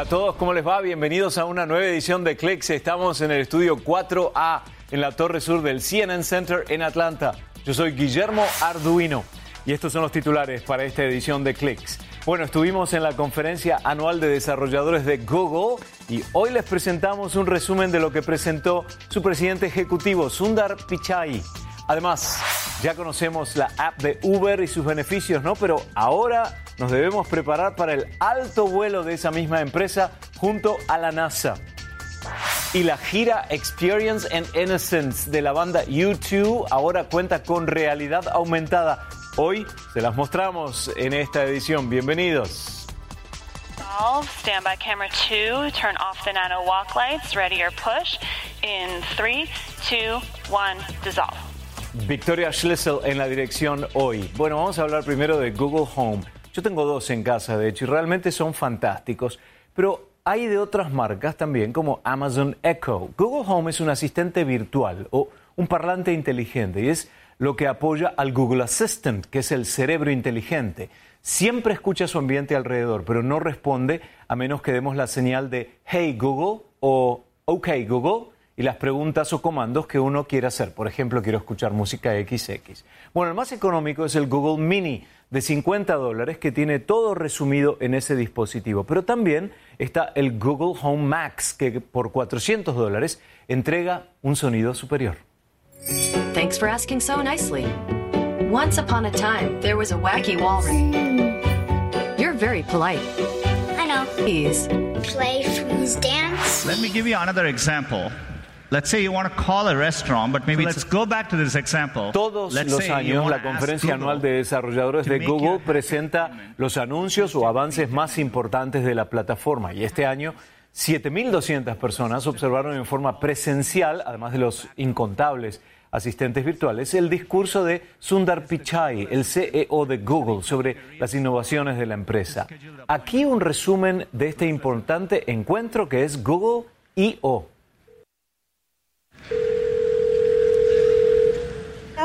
Hola a todos, ¿cómo les va? Bienvenidos a una nueva edición de Clicks. Estamos en el estudio 4A en la torre sur del CNN Center en Atlanta. Yo soy Guillermo Arduino y estos son los titulares para esta edición de Clicks. Bueno, estuvimos en la conferencia anual de desarrolladores de Google y hoy les presentamos un resumen de lo que presentó su presidente ejecutivo, Sundar Pichai. Además, ya conocemos la app de Uber y sus beneficios, ¿no? Pero ahora nos debemos preparar para el alto vuelo de esa misma empresa junto a la NASA. Y la gira Experience and Innocence de la banda U2 ahora cuenta con realidad aumentada. Hoy se las mostramos en esta edición. Bienvenidos. Stand by camera two. Turn off the nano walk lights. Ready or push. In three, two, one. Dissolve. Victoria Schlissel en la dirección hoy. Bueno, vamos a hablar primero de Google Home. Yo tengo dos en casa, de hecho, y realmente son fantásticos. Pero hay de otras marcas también, como Amazon Echo. Google Home es un asistente virtual o un parlante inteligente y es lo que apoya al Google Assistant, que es el cerebro inteligente. Siempre escucha su ambiente alrededor, pero no responde a menos que demos la señal de Hey Google o OK Google y las preguntas o comandos que uno quiera hacer. Por ejemplo, quiero escuchar música XX. Bueno, el más económico es el Google Mini de 50 dólares que tiene todo resumido en ese dispositivo. Pero también está el Google Home Max que por 400 dólares entrega un sonido superior. Thanks for asking so nicely. Once upon a time, there was a wacky walrus. You're very polite. I know. Please. Play, freeze, dance. Let me give you another example. Let's say you want to call a restaurant, but maybe let's go back to this example. Todos Let's los años la conferencia anual de desarrolladores de Google presenta los anuncios o avances más importantes de la plataforma y este año 7.200 personas observaron en forma presencial, además de los incontables asistentes virtuales, el discurso de Sundar Pichai, el CEO de Google, sobre las innovaciones de la empresa. Aquí un resumen de este importante encuentro que es Google I.O.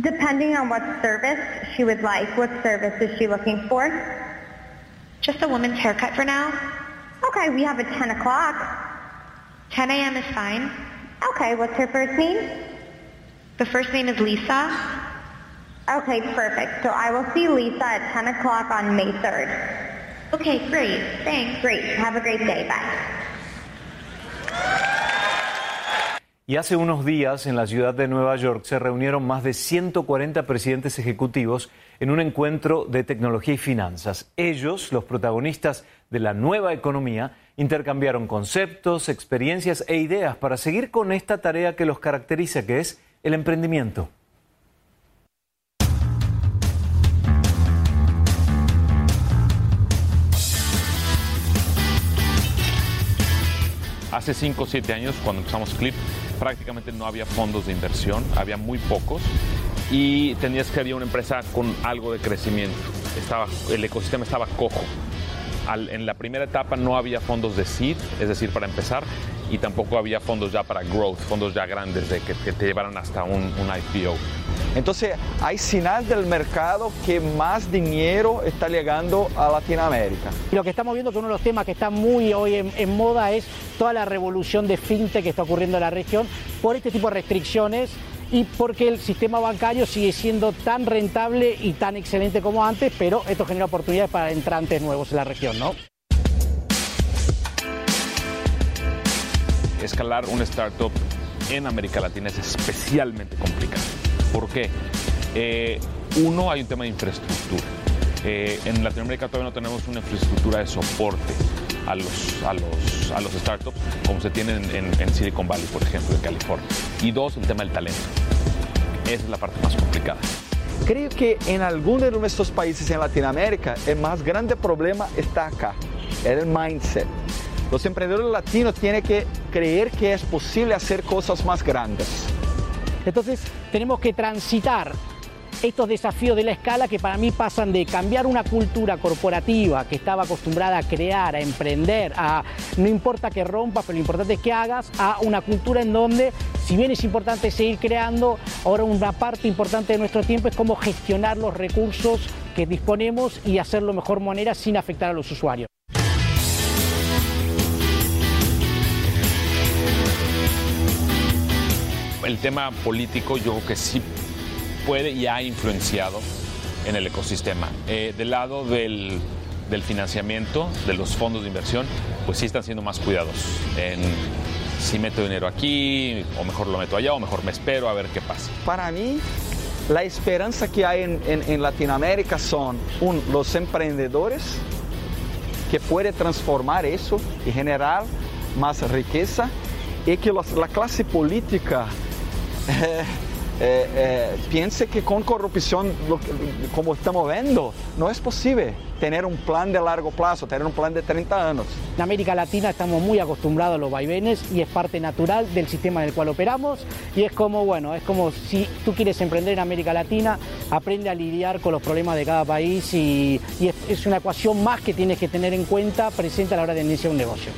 Depending on what service she would like. What service is she looking for? Just a woman's haircut for now. Okay, we have a 10 o'clock. 10 a.m. is fine. Okay, what's her first name? The first name is Lisa. Okay, perfect. So I will see Lisa at 10 o'clock on May 3rd. Okay, great. Thanks. Great. Have a great day. Bye. Y hace unos días en la ciudad de Nueva York se reunieron más de 140 presidentes ejecutivos en un encuentro de tecnología y finanzas. Ellos, los protagonistas de la nueva economía, intercambiaron conceptos, experiencias e ideas para seguir con esta tarea que los caracteriza, que es el emprendimiento. Hace 5 o 7 años, cuando empezamos Clip, prácticamente no había fondos de inversión, había muy pocos y tenías que había una empresa con algo de crecimiento. Estaba, el ecosistema estaba cojo. En la primera etapa no había fondos de seed, es decir, para empezar, y tampoco había fondos ya para growth, fondos ya grandes de que, te llevaran hasta un IPO. Entonces, hay señal del mercado que más dinero está llegando a Latinoamérica. Y lo que estamos viendo que uno de los temas que está muy hoy en, en moda es toda la revolución de fintech que está ocurriendo en la región por este tipo de restricciones y porque el sistema bancario sigue siendo tan rentable y tan excelente como antes, pero esto genera oportunidades para entrantes nuevos en la región, ¿no? escalar una startup en América Latina es especialmente complicado. ¿Por qué? Eh, uno, hay un tema de infraestructura. Eh, en Latinoamérica todavía no tenemos una infraestructura de soporte a los, a los, a los startups como se tiene en, Silicon Valley, por ejemplo, en California. Y dos, el tema del talento. Esa es la parte más complicada. Creo que en algunos de nuestros países en Latinoamérica el más grande problema está acá, el mindset. Los emprendedores latinos tienen que creer que es posible hacer cosas más grandes. Entonces tenemos que transitar estos desafíos de la escala que para mí pasan de cambiar una cultura corporativa que estaba acostumbrada a crear, a emprender, a no importa que rompas, pero lo importante es que hagas, a una cultura en donde, si bien es importante seguir creando, ahora una parte importante de nuestro tiempo es cómo gestionar los recursos que disponemos y hacerlo de mejor manera sin afectar a los usuarios. El tema político yo creo que sí puede y ha influenciado en el ecosistema. Eh, del lado del, del, financiamiento, de los fondos de inversión, pues sí están siendo más cuidadosos en si meto dinero aquí, o mejor lo meto allá, o mejor me espero a ver qué pasa. Para mí, la esperanza que hay en, en, en Latinoamérica son un, los emprendedores que pueden transformar eso y generar más riqueza y que los, la clase política eh, eh, piense que con corrupción, como estamos viendo, no es posible tener un plan de largo plazo, tener un plan de 30 años. En América Latina estamos muy acostumbrados a los vaivenes y es parte natural del sistema en el cual operamos y es como, bueno, es como si tú quieres emprender en América Latina, aprende a lidiar con los problemas de cada país y, y es, es una ecuación más que tienes que tener en cuenta presente a la hora de iniciar un negocio.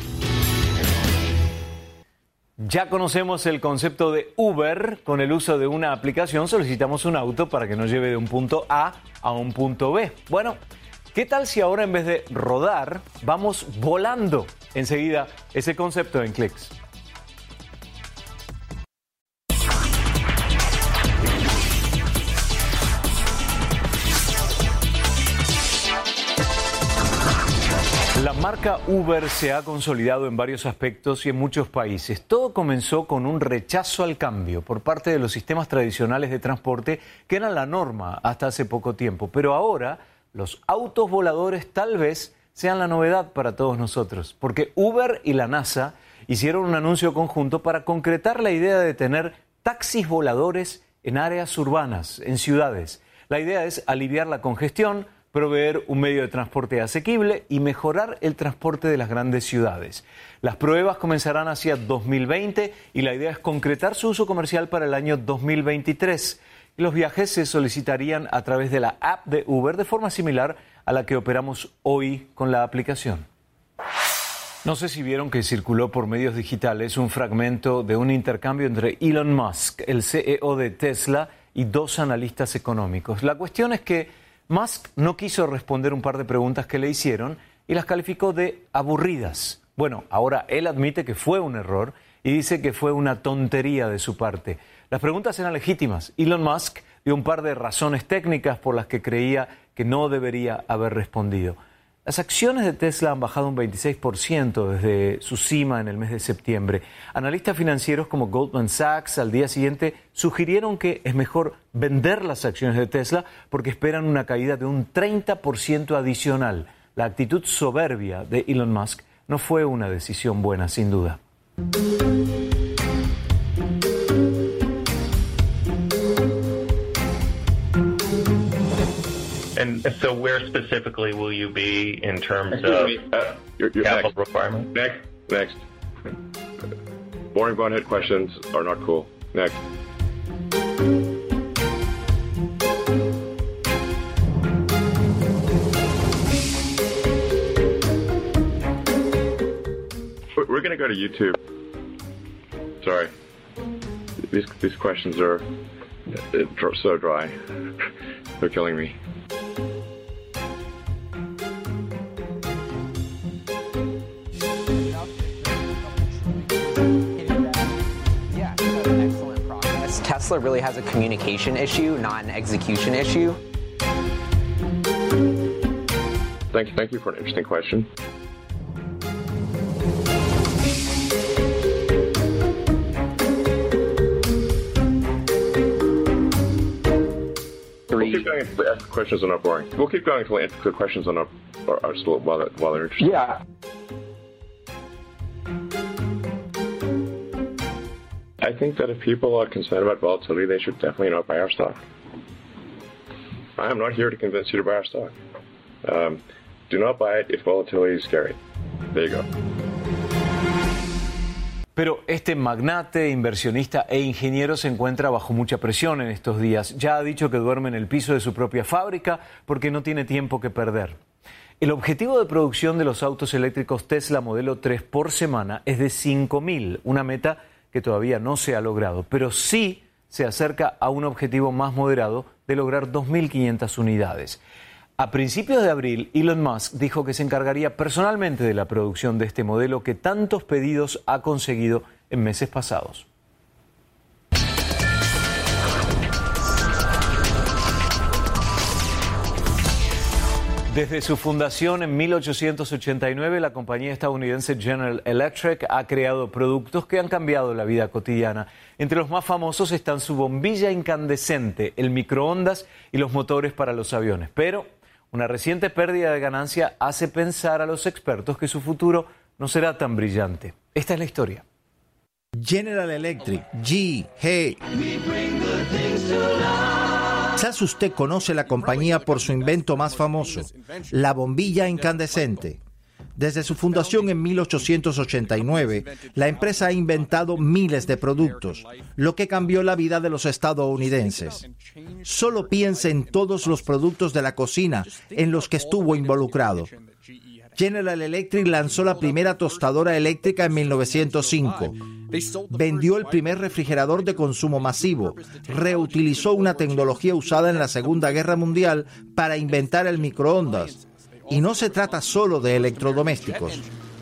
Ya conocemos el concepto de Uber. Con el uso de una aplicación solicitamos un auto para que nos lleve de un punto A a un punto B. Bueno, ¿qué tal si ahora en vez de rodar vamos volando? Enseguida ese concepto en clics. Marca Uber se ha consolidado en varios aspectos y en muchos países. Todo comenzó con un rechazo al cambio por parte de los sistemas tradicionales de transporte que eran la norma hasta hace poco tiempo. Pero ahora los autos voladores tal vez sean la novedad para todos nosotros, porque Uber y la NASA hicieron un anuncio conjunto para concretar la idea de tener taxis voladores en áreas urbanas, en ciudades. La idea es aliviar la congestión, proveer un medio de transporte asequible y mejorar el transporte de las grandes ciudades. Las pruebas comenzarán hacia 2020 y la idea es concretar su uso comercial para el año 2023. Los viajes se solicitarían a través de la app de Uber de forma similar a la que operamos hoy con la aplicación. No sé si vieron que circuló por medios digitales un fragmento de un intercambio entre Elon Musk, el CEO de Tesla, y dos analistas económicos. La cuestión es que Musk no quiso responder un par de preguntas que le hicieron y las calificó de aburridas. Bueno, ahora él admite que fue un error y dice que fue una tontería de su parte. Las preguntas eran legítimas. Elon Musk dio un par de razones técnicas por las que creía que no debería haber respondido. Las acciones de Tesla han bajado un 26% desde su cima en el mes de septiembre. Analistas financieros como Goldman Sachs al día siguiente sugirieron que es mejor vender las acciones de Tesla porque esperan una caída de un 30% adicional. La actitud soberbia de Elon Musk no fue una decisión buena, sin duda. And so, where specifically will you be in terms of uh, you're, you're capital next. requirements? Next, next. Boring bonehead questions are not cool. Next. We're- We're gonna go to YouTube. Sorry. These these questions are uh, so dry. They're killing me. Tesla really has a communication issue, not an execution issue. Thank you, thank you for an interesting question. We'll keep going until the questions are not boring. We'll keep going until the questions are not are, are still while they're, while they're interesting. Yeah. Think that if people are concerned about volatility, they should definitely not buy our stock. I am not here to convince you to buy our stock. Um, do not buy it if volatility is scary. There you go. Pero este magnate, inversionista e ingeniero se encuentra bajo mucha presión en estos días. Ya ha dicho que duerme en el piso de su propia fábrica porque no tiene tiempo que perder. El objetivo de producción de los autos eléctricos Tesla modelo 3 por semana es de 5.000, una meta que todavía no se ha logrado, pero sí se acerca a un objetivo más moderado de lograr 2.500 unidades. A principios de abril, Elon Musk dijo que se encargaría personalmente de la producción de este modelo que tantos pedidos ha conseguido en meses pasados. Desde su fundación en 1889, la compañía estadounidense General Electric ha creado productos que han cambiado la vida cotidiana. Entre los más famosos están su bombilla incandescente, el microondas y los motores para los aviones. Pero una reciente pérdida de ganancia hace pensar a los expertos que su futuro no será tan brillante. Esta es la historia. General Electric, G, Hey. Quizás usted conoce la compañía por su invento más famoso, la bombilla incandescente. Desde su fundación en 1889, la empresa ha inventado miles de productos, lo que cambió la vida de los estadounidenses. Solo piense en todos los productos de la cocina en los que estuvo involucrado. General Electric lanzó la primera tostadora eléctrica en 1905. Vendió el primer refrigerador de consumo masivo. Reutilizó una tecnología usada en la Segunda Guerra Mundial para inventar el microondas. Y no se trata solo de electrodomésticos.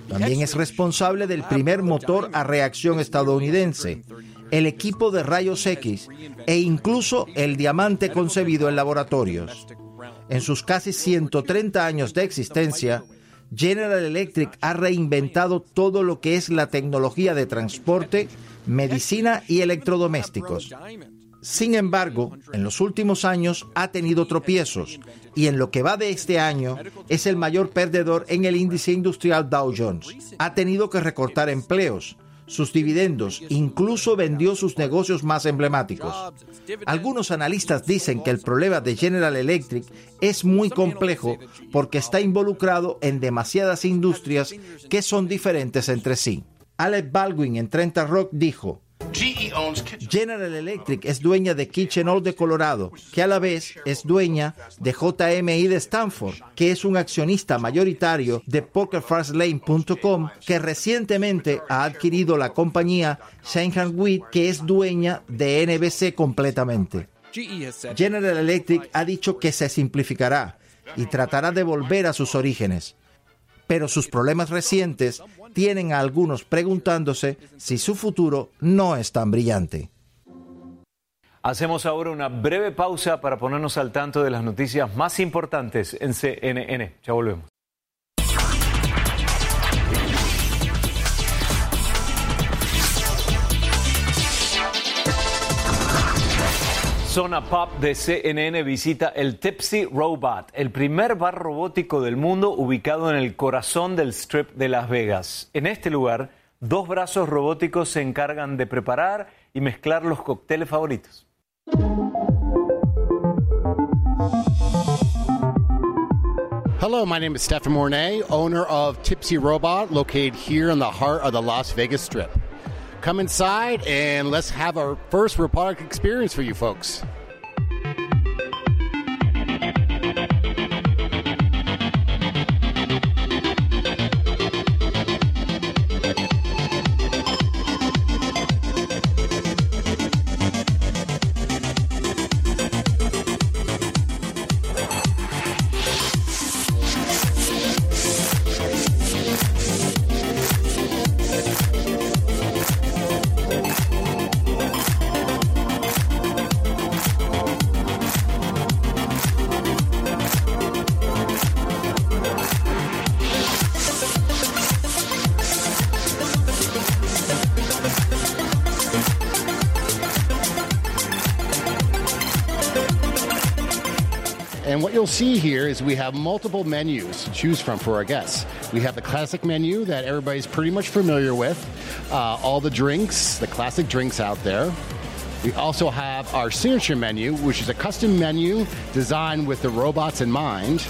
También es responsable del primer motor a reacción estadounidense, el equipo de rayos X e incluso el diamante concebido en laboratorios. En sus casi 130 años de existencia, General Electric ha reinventado todo lo que es la tecnología de transporte, medicina y electrodomésticos. Sin embargo, en los últimos años ha tenido tropiezos y en lo que va de este año es el mayor perdedor en el índice industrial Dow Jones. Ha tenido que recortar empleos, sus dividendos, incluso vendió sus negocios más emblemáticos. Algunos analistas dicen que el problema de General Electric es muy complejo porque está involucrado en demasiadas industrias que son diferentes entre sí. Alec Baldwin en Trenta Rock dijo, General Electric es dueña de Kitchener de Colorado, que a la vez es dueña de JMI de Stanford, que es un accionista mayoritario de PokerFastLane.com, que recientemente ha adquirido la compañía Shanghai Wheat, que es dueña de NBC completamente. General Electric ha dicho que se simplificará y tratará de volver a sus orígenes pero sus problemas recientes tienen a algunos preguntándose si su futuro no es tan brillante. Hacemos ahora una breve pausa para ponernos al tanto de las noticias más importantes en CNN. Ya volvemos. Zona Pop de CNN visita el Tipsy Robot, el primer bar robótico del mundo ubicado en el corazón del Strip de Las Vegas. En este lugar, dos brazos robóticos se encargan de preparar y mezclar los cócteles favoritos. Hello, my name is Stephen Mornay, owner of Tipsy Robot, located here in the heart of the Las Vegas Strip. Come inside and let's have our first robotic experience for you folks. You'll see here is we have multiple menus to choose from for our guests. We have the classic menu that everybody's pretty much familiar with, uh, all the drinks, the classic drinks out there. We also have our signature menu, which is a custom menu designed with the robots in mind.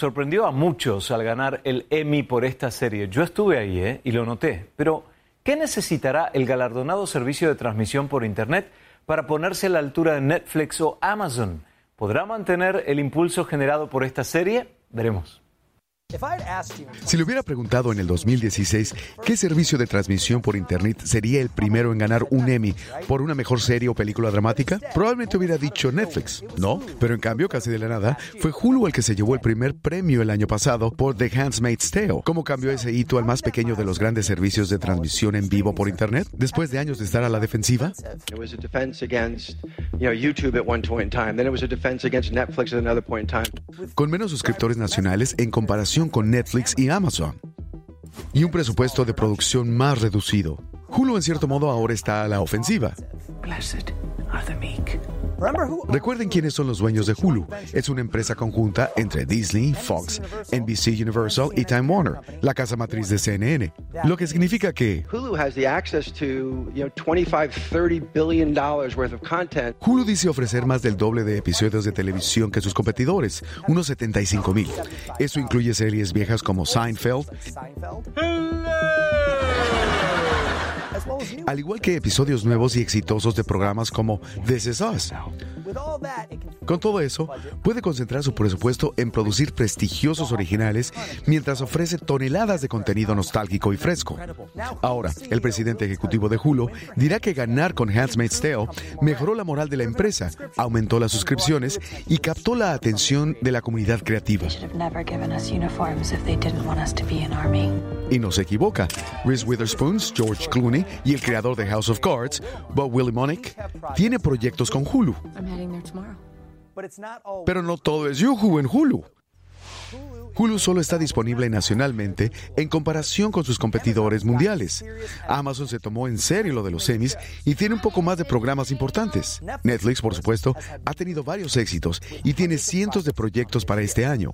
Sorprendió a muchos al ganar el Emmy por esta serie. Yo estuve ahí ¿eh? y lo noté. Pero, ¿qué necesitará el galardonado servicio de transmisión por Internet para ponerse a la altura de Netflix o Amazon? ¿Podrá mantener el impulso generado por esta serie? Veremos. Si le hubiera preguntado en el 2016 qué servicio de transmisión por Internet sería el primero en ganar un Emmy por una mejor serie o película dramática, probablemente hubiera dicho Netflix, ¿no? Pero en cambio, casi de la nada, fue Hulu el que se llevó el primer premio el año pasado por The Handmaid's Tale. ¿Cómo cambió ese hito al más pequeño de los grandes servicios de transmisión en vivo por Internet? Después de años de estar a la defensiva. Con menos suscriptores nacionales en comparación con Netflix y Amazon. Y un presupuesto de producción más reducido. Hulu en cierto modo ahora está a la ofensiva. Recuerden quiénes son los dueños de Hulu. Es una empresa conjunta entre Disney, Fox, NBC Universal y Time Warner, la casa matriz de CNN. Lo que significa que Hulu has the access to, you know, 25, 30 billion dollars worth of content. Hulu dice ofrecer más del doble de episodios de televisión que sus competidores, unos 75 mil. Eso incluye series viejas como Seinfeld, al igual que episodios nuevos y exitosos de programas como This Is Us. Con todo eso, puede concentrar su presupuesto en producir prestigiosos originales mientras ofrece toneladas de contenido nostálgico y fresco. Ahora, el presidente ejecutivo de Hulu dirá que ganar con Handmaid's Tale mejoró la moral de la empresa, aumentó las suscripciones y captó la atención de la comunidad creativa. Y no se equivoca. Reese Witherspoon, George Clooney y el creador de House of Cards, Bob Willimonic, tiene proyectos con Hulu. Pero no todo es Yuhu en Hulu. Hulu solo está disponible nacionalmente en comparación con sus competidores mundiales. Amazon se tomó en serio lo de los semis y tiene un poco más de programas importantes. Netflix, por supuesto, ha tenido varios éxitos y tiene cientos de proyectos para este año.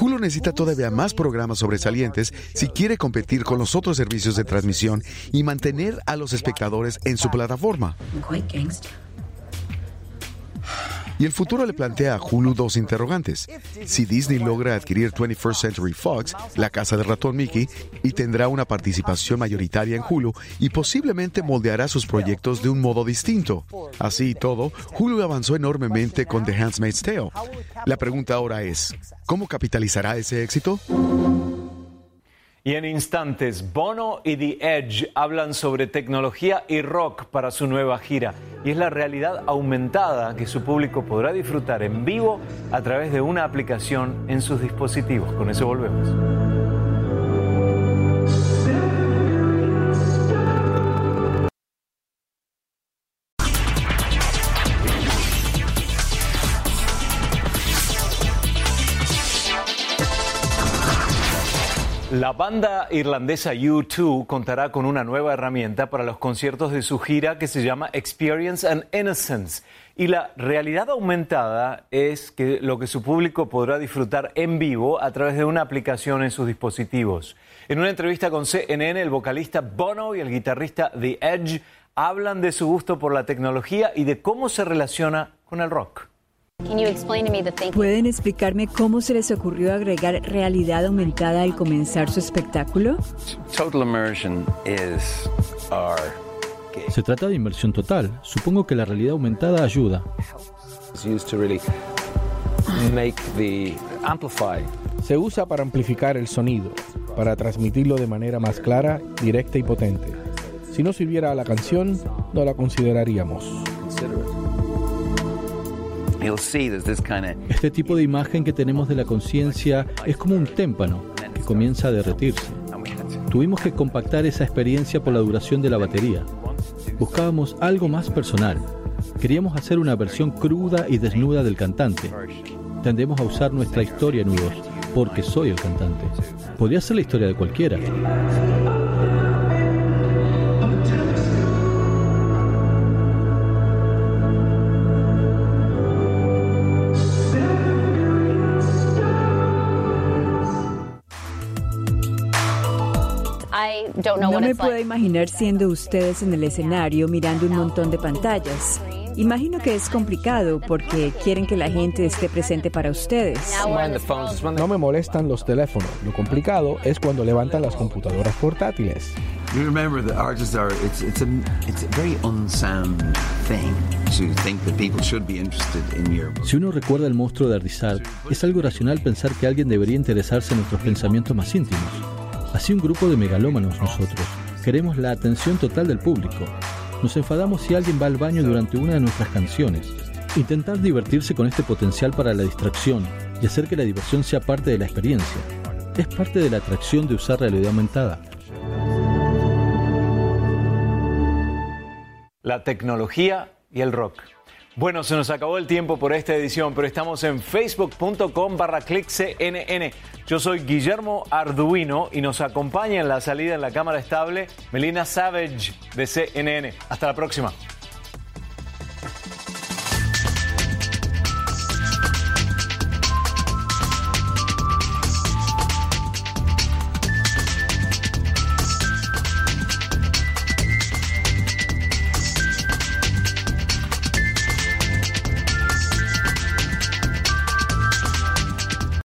Hulu necesita todavía más programas sobresalientes si quiere competir con los otros servicios de transmisión y mantener a los espectadores en su plataforma. Y el futuro le plantea a Hulu dos interrogantes. Si Disney logra adquirir 21st Century Fox, la casa del ratón Mickey, y tendrá una participación mayoritaria en Hulu y posiblemente moldeará sus proyectos de un modo distinto. Así y todo, Hulu avanzó enormemente con The Handmaid's Tale. La pregunta ahora es, ¿cómo capitalizará ese éxito? Y en instantes, Bono y The Edge hablan sobre tecnología y rock para su nueva gira. Y es la realidad aumentada que su público podrá disfrutar en vivo a través de una aplicación en sus dispositivos. Con eso volvemos. La banda irlandesa U2 contará con una nueva herramienta para los conciertos de su gira que se llama Experience and Innocence. Y la realidad aumentada es que lo que su público podrá disfrutar en vivo a través de una aplicación en sus dispositivos. En una entrevista con CNN, el vocalista Bono y el guitarrista The Edge hablan de su gusto por la tecnología y de cómo se relaciona con el rock. ¿Pueden explicarme cómo se les ocurrió agregar realidad aumentada al comenzar su espectáculo? Se trata de inmersión total. Supongo que la realidad aumentada ayuda. Se usa para amplificar el sonido, para transmitirlo de manera más clara, directa y potente. Si no sirviera a la canción, no la consideraríamos. Este tipo de imagen que tenemos de la conciencia es como un témpano que comienza a derretirse. Tuvimos que compactar esa experiencia por la duración de la batería. Buscábamos algo más personal. Queríamos hacer una versión cruda y desnuda del cantante. Tendemos a usar nuestra historia U2, porque soy el cantante. Podría ser la historia de cualquiera. Me puedo imaginar siendo ustedes en el escenario mirando un montón de pantallas. Imagino que es complicado porque quieren que la gente esté presente para ustedes. No me molestan los teléfonos. Lo complicado es cuando levantan las computadoras portátiles. Si uno recuerda el monstruo de Ardizar, es algo racional pensar que alguien debería interesarse en nuestros pensamientos más íntimos. Así un grupo de megalómanos nosotros. Queremos la atención total del público. Nos enfadamos si alguien va al baño durante una de nuestras canciones. Intentar divertirse con este potencial para la distracción y hacer que la diversión sea parte de la experiencia. Es parte de la atracción de usar realidad aumentada. La tecnología y el rock. Bueno, se nos acabó el tiempo por esta edición, pero estamos en facebook.com barra cnn. Yo soy Guillermo Arduino y nos acompaña en la salida en la cámara estable Melina Savage de CNN. Hasta la próxima.